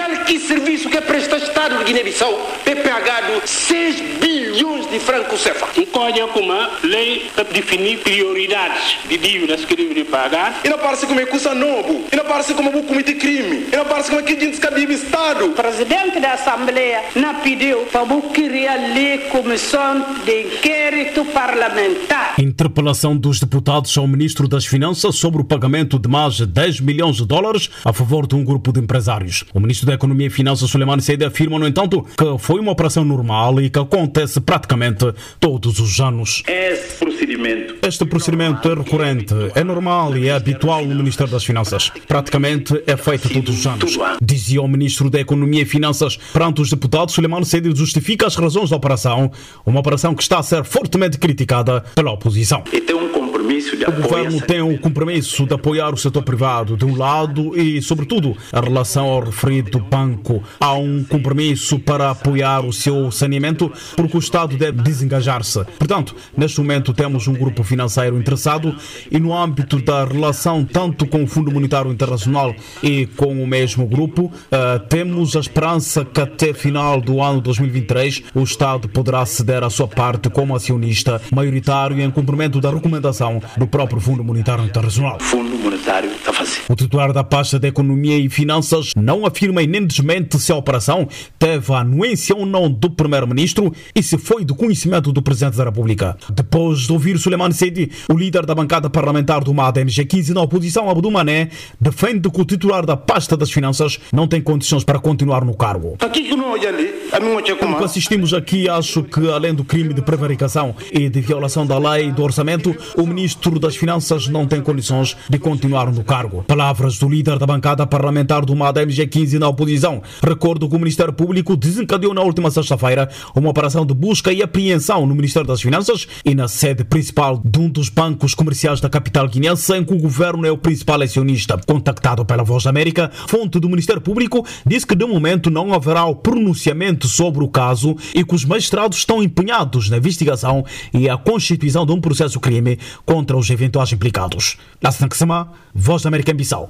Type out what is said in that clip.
Qualquer serviço que presta Estado de Guiné-Bissau é pagado 6 bilhões de francos CFA. E colhe como lei definir prioridades de dívidas que devem pagar. E não parece como é coisa novo. E não parece como o cometer crime. E não parece como é que gente que vive Estado. O presidente da Assembleia não pediu para criar a lei comissão de inquérito parlamentar. Interpelação dos deputados ao ministro das Finanças sobre o pagamento de mais de 10 milhões de dólares a favor de um grupo de empresários. O ministro da Economia e Finanças, Suleiman Seide, afirma, no entanto, que foi uma operação normal e que acontece praticamente todos os anos. Esse procedimento. Este procedimento é recorrente, é normal e é habitual no Ministério das Finanças. Praticamente é feito todos os anos. Dizia o ministro da Economia e Finanças perante os deputados, Suleiman Seide justifica as razões da operação, uma operação que está a ser fortemente criticada pela oposição. E tem um O governo tem o compromisso de apoiar o setor privado de um lado e, sobretudo, a relação ao referido banco. Há um compromisso para apoiar o seu saneamento porque o Estado deve desengajar-se. Portanto, neste momento temos um grupo financeiro interessado e no âmbito da relação tanto com o Fundo Monetário Internacional e com o mesmo grupo, uh, temos a esperança que até final do ano 2023 o Estado poderá ceder a sua parte como acionista maioritário em cumprimento da recomendação do próprio Fundo Monetário Internacional. Fundo Monetário está fazendo. O titular da pasta de Economia e Finanças não afirma e nem desmente se a operação teve a anuência ou não do Primeiro-Ministro e se foi do conhecimento do Presidente da República. Depois de ouvir Suleiman Sedi, o líder da bancada parlamentar do MAD MG15 na oposição, Abdul Mané, defende que o titular da pasta das Finanças não tem condições para continuar no cargo. Aqui que não olha ali, a minha tia Como assistimos aqui, acho que além do crime de prevaricação e de violação da lei e do orçamento, o Ministro das Finanças não tem condições de continuar no cargo. Palavras do líder da bancada parlamentar do MAD MG15 na oposição. Recordo que o Ministério Público desencadeou na última sexta-feira uma operação de busca e apreensão no Ministério das Finanças e na sede principal de um dos bancos comerciais da capital guinense, em que o governo é o principal acionista. Contactado pela Voz da América, fonte do Ministério Público disse que de momento não haverá o pronunciamento sobre o caso e que os magistrados estão empenhados na investigação e a constituição de um processo crime contra os eventuais implicados. Lassan Voz da América em Bissau.